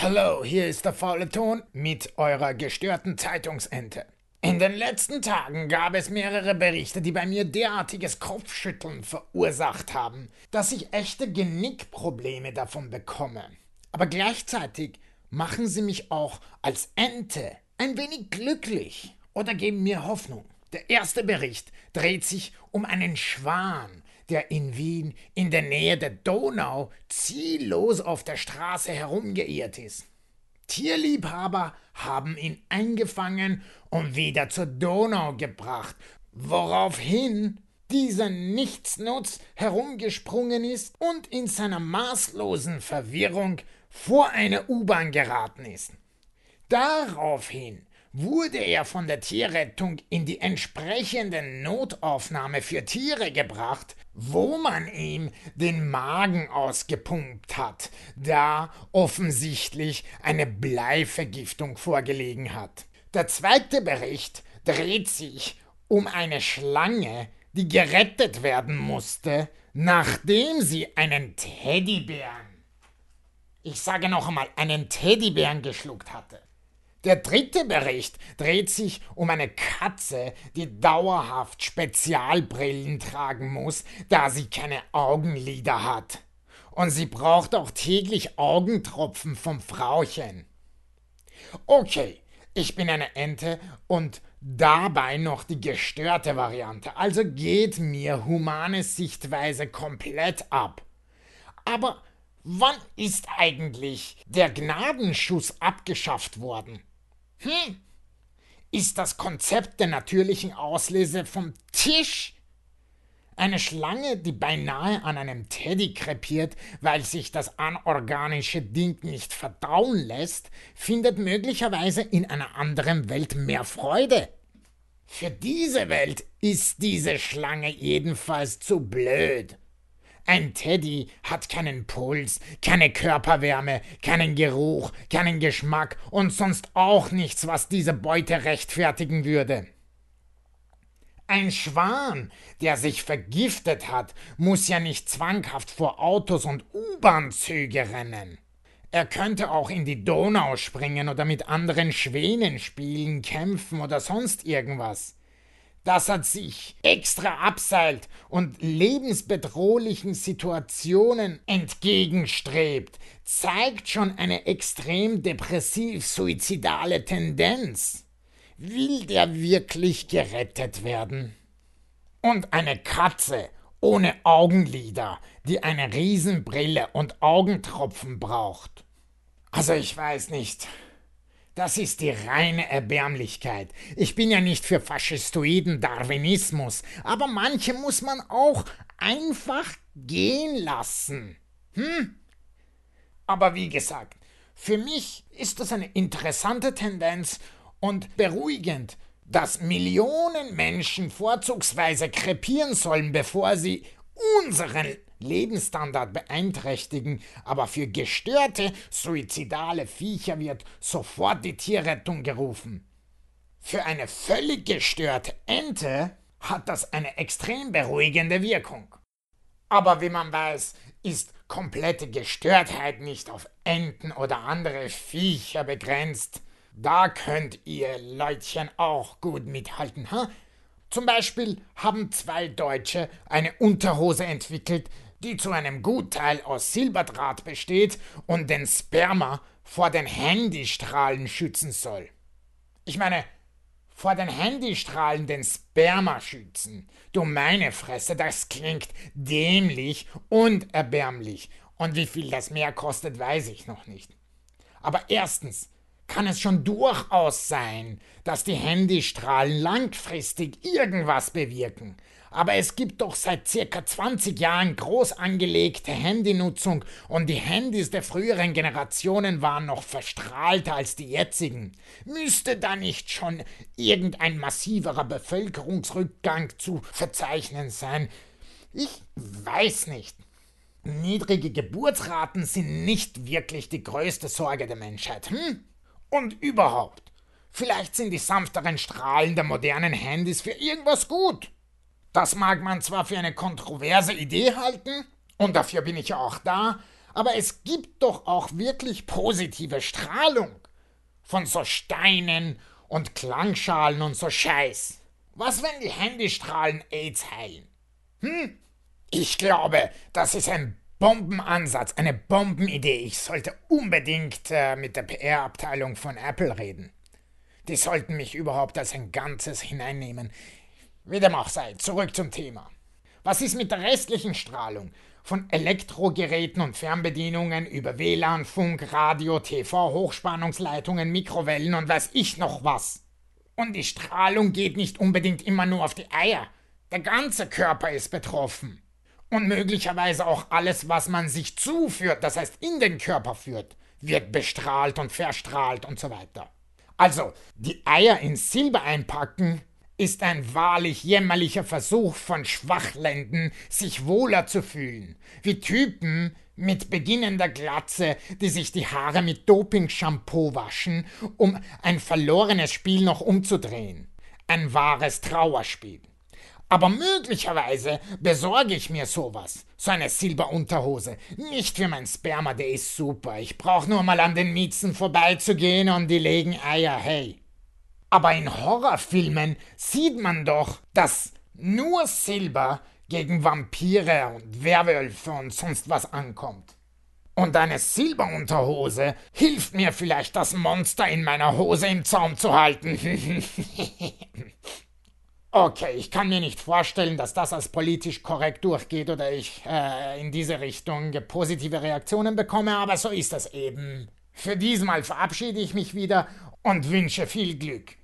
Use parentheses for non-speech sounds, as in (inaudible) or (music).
Hallo, hier ist der faule Ton mit eurer gestörten Zeitungsente. In den letzten Tagen gab es mehrere Berichte, die bei mir derartiges Kopfschütteln verursacht haben, dass ich echte Genickprobleme davon bekomme. Aber gleichzeitig machen sie mich auch als Ente ein wenig glücklich oder geben mir Hoffnung. Der erste Bericht dreht sich um einen Schwan, der in Wien in der Nähe der Donau ziellos auf der Straße herumgeirrt ist. Tierliebhaber haben ihn eingefangen und wieder zur Donau gebracht, woraufhin dieser Nichtsnutz herumgesprungen ist und in seiner maßlosen Verwirrung vor eine U-Bahn geraten ist. Daraufhin wurde er von der Tierrettung in die entsprechende Notaufnahme für Tiere gebracht, wo man ihm den Magen ausgepumpt hat, da offensichtlich eine Bleivergiftung vorgelegen hat. Der zweite Bericht dreht sich um eine Schlange, die gerettet werden musste, nachdem sie einen Teddybären, ich sage noch einmal, einen Teddybären geschluckt hatte. Der dritte Bericht dreht sich um eine Katze, die dauerhaft Spezialbrillen tragen muss, da sie keine Augenlider hat. Und sie braucht auch täglich Augentropfen vom Frauchen. Okay, ich bin eine Ente und dabei noch die gestörte Variante, also geht mir humane Sichtweise komplett ab. Aber wann ist eigentlich der Gnadenschuss abgeschafft worden? Hm. Ist das Konzept der natürlichen Auslese vom Tisch? Eine Schlange, die beinahe an einem Teddy krepiert, weil sich das anorganische Ding nicht verdauen lässt, findet möglicherweise in einer anderen Welt mehr Freude. Für diese Welt ist diese Schlange jedenfalls zu blöd. Ein Teddy hat keinen Puls, keine Körperwärme, keinen Geruch, keinen Geschmack und sonst auch nichts, was diese Beute rechtfertigen würde. Ein Schwan, der sich vergiftet hat, muss ja nicht zwanghaft vor Autos und U-Bahn-Züge rennen. Er könnte auch in die Donau springen oder mit anderen Schwänen spielen, kämpfen oder sonst irgendwas dass er sich extra abseilt und lebensbedrohlichen Situationen entgegenstrebt, zeigt schon eine extrem depressiv-suizidale Tendenz. Will der wirklich gerettet werden? Und eine Katze ohne Augenlider, die eine Riesenbrille und Augentropfen braucht. Also ich weiß nicht. Das ist die reine Erbärmlichkeit. Ich bin ja nicht für faschistoiden Darwinismus, aber manche muss man auch einfach gehen lassen. Hm? Aber wie gesagt, für mich ist das eine interessante Tendenz und beruhigend, dass Millionen Menschen vorzugsweise krepieren sollen, bevor sie unseren Lebensstandard beeinträchtigen, aber für gestörte, suizidale Viecher wird sofort die Tierrettung gerufen. Für eine völlig gestörte Ente hat das eine extrem beruhigende Wirkung. Aber wie man weiß, ist komplette Gestörtheit nicht auf Enten oder andere Viecher begrenzt. Da könnt ihr Leutchen auch gut mithalten, ha? Zum Beispiel haben zwei Deutsche eine Unterhose entwickelt, die zu einem Gutteil aus Silberdraht besteht und den Sperma vor den Handystrahlen schützen soll. Ich meine, vor den Handystrahlen den Sperma schützen. Du meine Fresse, das klingt dämlich und erbärmlich. Und wie viel das mehr kostet, weiß ich noch nicht. Aber erstens kann es schon durchaus sein, dass die Handystrahlen langfristig irgendwas bewirken. Aber es gibt doch seit circa 20 Jahren groß angelegte Handynutzung und die Handys der früheren Generationen waren noch verstrahlter als die jetzigen. Müsste da nicht schon irgendein massiverer Bevölkerungsrückgang zu verzeichnen sein? Ich weiß nicht. Niedrige Geburtsraten sind nicht wirklich die größte Sorge der Menschheit. Hm? Und überhaupt. Vielleicht sind die sanfteren Strahlen der modernen Handys für irgendwas gut. Das mag man zwar für eine kontroverse Idee halten, und dafür bin ich ja auch da, Aber es gibt doch auch wirklich positive Strahlung. Von so Steinen und Klangschalen und so Scheiß. Was, wenn die Handystrahlen AIDS heilen? Hm? Ich glaube, das ist ein Bombenansatz, eine Bombenidee. Ich sollte unbedingt äh, mit der PR-Abteilung von Apple reden. Die sollten mich überhaupt als ein Ganzes hineinnehmen. Wie dem auch sei, zurück zum Thema. Was ist mit der restlichen Strahlung? Von Elektrogeräten und Fernbedienungen über WLAN, Funk, Radio, TV, Hochspannungsleitungen, Mikrowellen und weiß ich noch was. Und die Strahlung geht nicht unbedingt immer nur auf die Eier. Der ganze Körper ist betroffen. Und möglicherweise auch alles, was man sich zuführt, das heißt in den Körper führt, wird bestrahlt und verstrahlt und so weiter. Also, die Eier in Silber einpacken ist ein wahrlich jämmerlicher Versuch von Schwachländen, sich wohler zu fühlen, wie Typen mit beginnender Glatze, die sich die Haare mit Doping-Shampoo waschen, um ein verlorenes Spiel noch umzudrehen. Ein wahres Trauerspiel. Aber möglicherweise besorge ich mir sowas. So eine Silberunterhose. Nicht für mein Sperma, der ist super. Ich brauch nur mal an den Miezen vorbeizugehen und die legen Eier, hey. Aber in Horrorfilmen sieht man doch, dass nur Silber gegen Vampire und Werwölfe und sonst was ankommt. Und eine Silberunterhose hilft mir vielleicht, das Monster in meiner Hose im Zaum zu halten. (laughs) Okay, ich kann mir nicht vorstellen, dass das als politisch korrekt durchgeht oder ich äh, in diese Richtung positive Reaktionen bekomme, aber so ist das eben. Für diesmal verabschiede ich mich wieder und wünsche viel Glück.